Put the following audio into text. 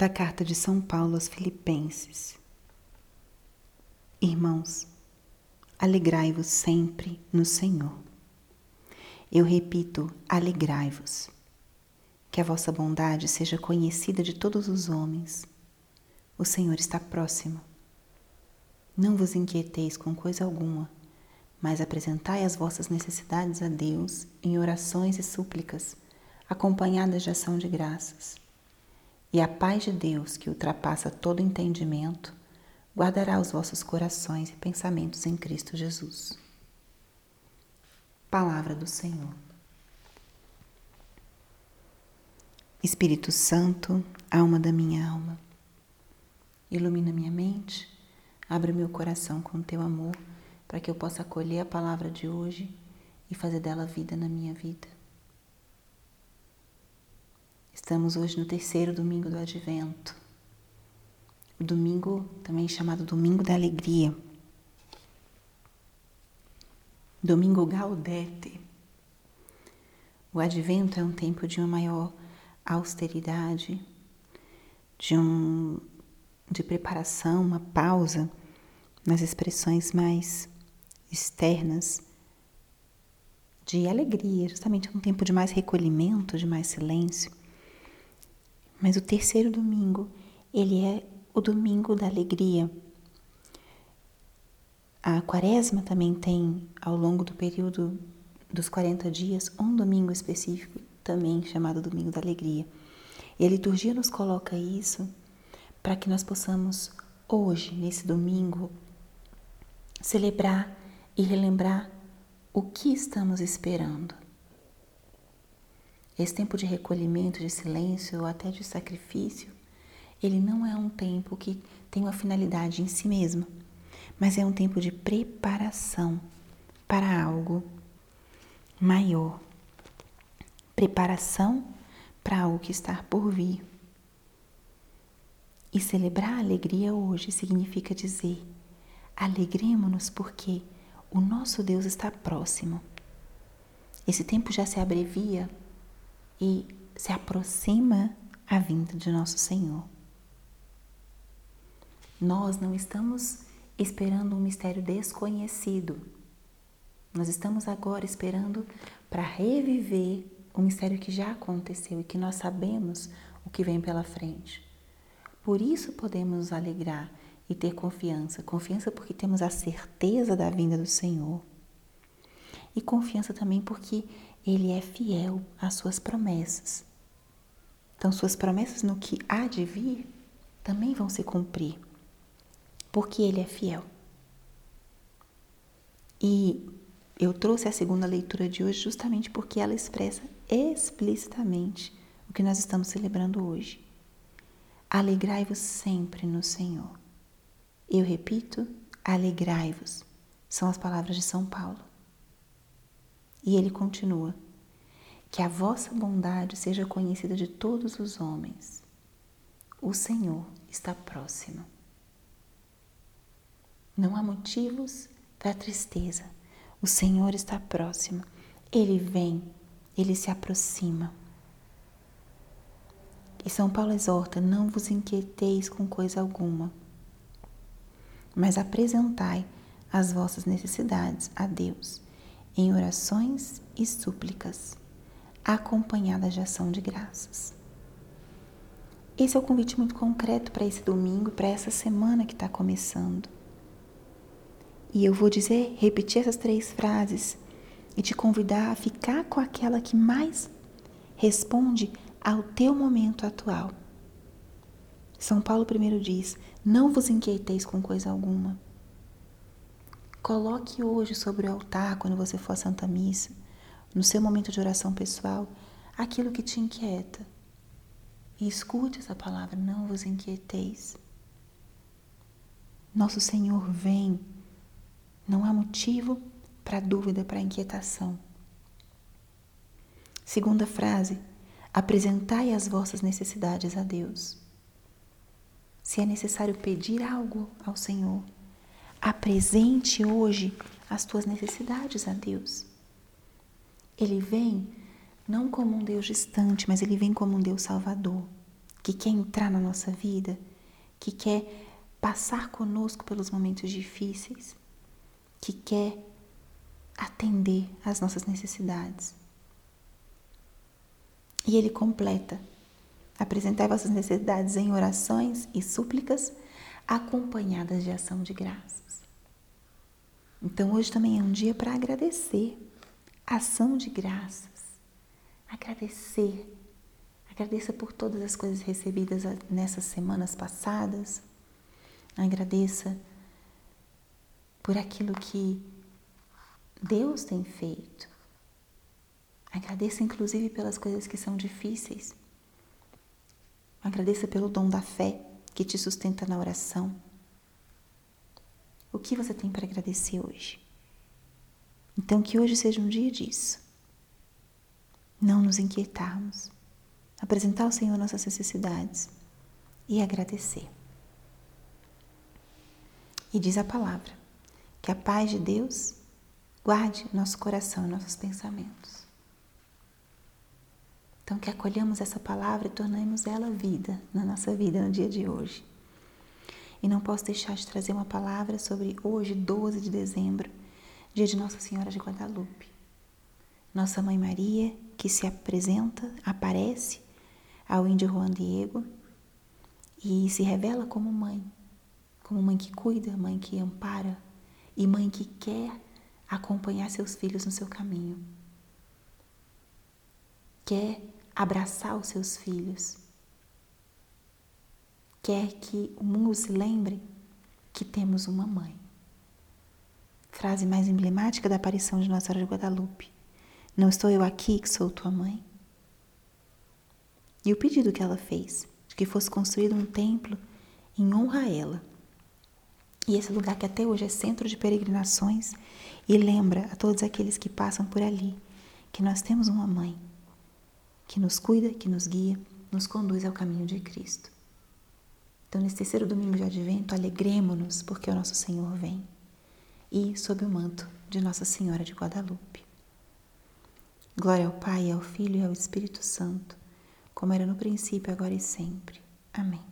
da carta de São Paulo aos Filipenses. Irmãos, alegrai-vos sempre no Senhor. Eu repito, alegrai-vos. Que a vossa bondade seja conhecida de todos os homens. O Senhor está próximo. Não vos inquieteis com coisa alguma, mas apresentai as vossas necessidades a Deus em orações e súplicas, acompanhadas de ação de graças e a paz de Deus, que ultrapassa todo entendimento, guardará os vossos corações e pensamentos em Cristo Jesus. Palavra do Senhor. Espírito Santo, alma da minha alma, ilumina minha mente, abre meu coração com teu amor, para que eu possa acolher a palavra de hoje e fazer dela vida na minha vida. Estamos hoje no terceiro domingo do Advento, o domingo também chamado Domingo da Alegria, Domingo Gaudete. O Advento é um tempo de uma maior austeridade, de, um, de preparação, uma pausa nas expressões mais externas de alegria, justamente um tempo de mais recolhimento, de mais silêncio. Mas o terceiro domingo, ele é o domingo da alegria. A quaresma também tem, ao longo do período dos 40 dias, um domingo específico, também chamado Domingo da Alegria. E a liturgia nos coloca isso para que nós possamos, hoje, nesse domingo, celebrar e relembrar o que estamos esperando. Esse tempo de recolhimento, de silêncio ou até de sacrifício, ele não é um tempo que tem uma finalidade em si mesmo, mas é um tempo de preparação para algo maior. Preparação para algo que está por vir. E celebrar a alegria hoje significa dizer: alegremos-nos porque o nosso Deus está próximo. Esse tempo já se abrevia e se aproxima a vinda de nosso Senhor. Nós não estamos esperando um mistério desconhecido. Nós estamos agora esperando para reviver um mistério que já aconteceu e que nós sabemos o que vem pela frente. Por isso podemos nos alegrar e ter confiança. Confiança porque temos a certeza da vinda do Senhor. E confiança também porque ele é fiel às suas promessas. Então, suas promessas no que há de vir também vão se cumprir, porque ele é fiel. E eu trouxe a segunda leitura de hoje justamente porque ela expressa explicitamente o que nós estamos celebrando hoje. Alegrai-vos sempre no Senhor. Eu repito, alegrai-vos. São as palavras de São Paulo. E ele continua: Que a vossa bondade seja conhecida de todos os homens. O Senhor está próximo. Não há motivos para tristeza. O Senhor está próximo. Ele vem, ele se aproxima. E São Paulo exorta: não vos inquieteis com coisa alguma, mas apresentai as vossas necessidades a Deus em orações e súplicas, acompanhadas de ação de graças. Esse é o convite muito concreto para esse domingo, para essa semana que está começando. E eu vou dizer, repetir essas três frases e te convidar a ficar com aquela que mais responde ao teu momento atual. São Paulo primeiro diz: Não vos inquieteis com coisa alguma Coloque hoje sobre o altar, quando você for à Santa Missa, no seu momento de oração pessoal, aquilo que te inquieta. E escute essa palavra, não vos inquieteis. Nosso Senhor vem, não há motivo para dúvida, para inquietação. Segunda frase, apresentai as vossas necessidades a Deus. Se é necessário pedir algo ao Senhor, Apresente hoje as tuas necessidades a Deus. Ele vem não como um Deus distante, mas ele vem como um Deus salvador. que quer entrar na nossa vida, que quer passar conosco pelos momentos difíceis, que quer atender às nossas necessidades. E ele completa: apresentai vossas necessidades em orações e súplicas, acompanhadas de ação de graças. Então hoje também é um dia para agradecer, ação de graças. Agradecer. Agradeça por todas as coisas recebidas nessas semanas passadas. Agradeça por aquilo que Deus tem feito. Agradeça inclusive pelas coisas que são difíceis. Agradeça pelo dom da fé que te sustenta na oração. O que você tem para agradecer hoje? Então, que hoje seja um dia disso. Não nos inquietarmos, apresentar ao Senhor nossas necessidades e agradecer. E diz a palavra que a paz de Deus guarde nosso coração e nossos pensamentos. Então, que acolhamos essa palavra e tornemos ela vida na nossa vida no dia de hoje. E não posso deixar de trazer uma palavra sobre hoje, 12 de dezembro, dia de Nossa Senhora de Guadalupe. Nossa Mãe Maria, que se apresenta, aparece ao índio Juan Diego e se revela como mãe, como mãe que cuida, mãe que ampara e mãe que quer acompanhar seus filhos no seu caminho. Quer abraçar os seus filhos. Quer que o mundo se lembre que temos uma mãe. Frase mais emblemática da aparição de Nossa Senhora de Guadalupe. Não estou eu aqui que sou tua mãe? E o pedido que ela fez, de que fosse construído um templo em honra a ela. E esse lugar que até hoje é centro de peregrinações e lembra a todos aqueles que passam por ali que nós temos uma mãe que nos cuida, que nos guia, nos conduz ao caminho de Cristo. Então, nesse terceiro domingo de advento, alegremos-nos porque o nosso Senhor vem e sob o manto de Nossa Senhora de Guadalupe. Glória ao Pai, ao Filho e ao Espírito Santo, como era no princípio, agora e sempre. Amém.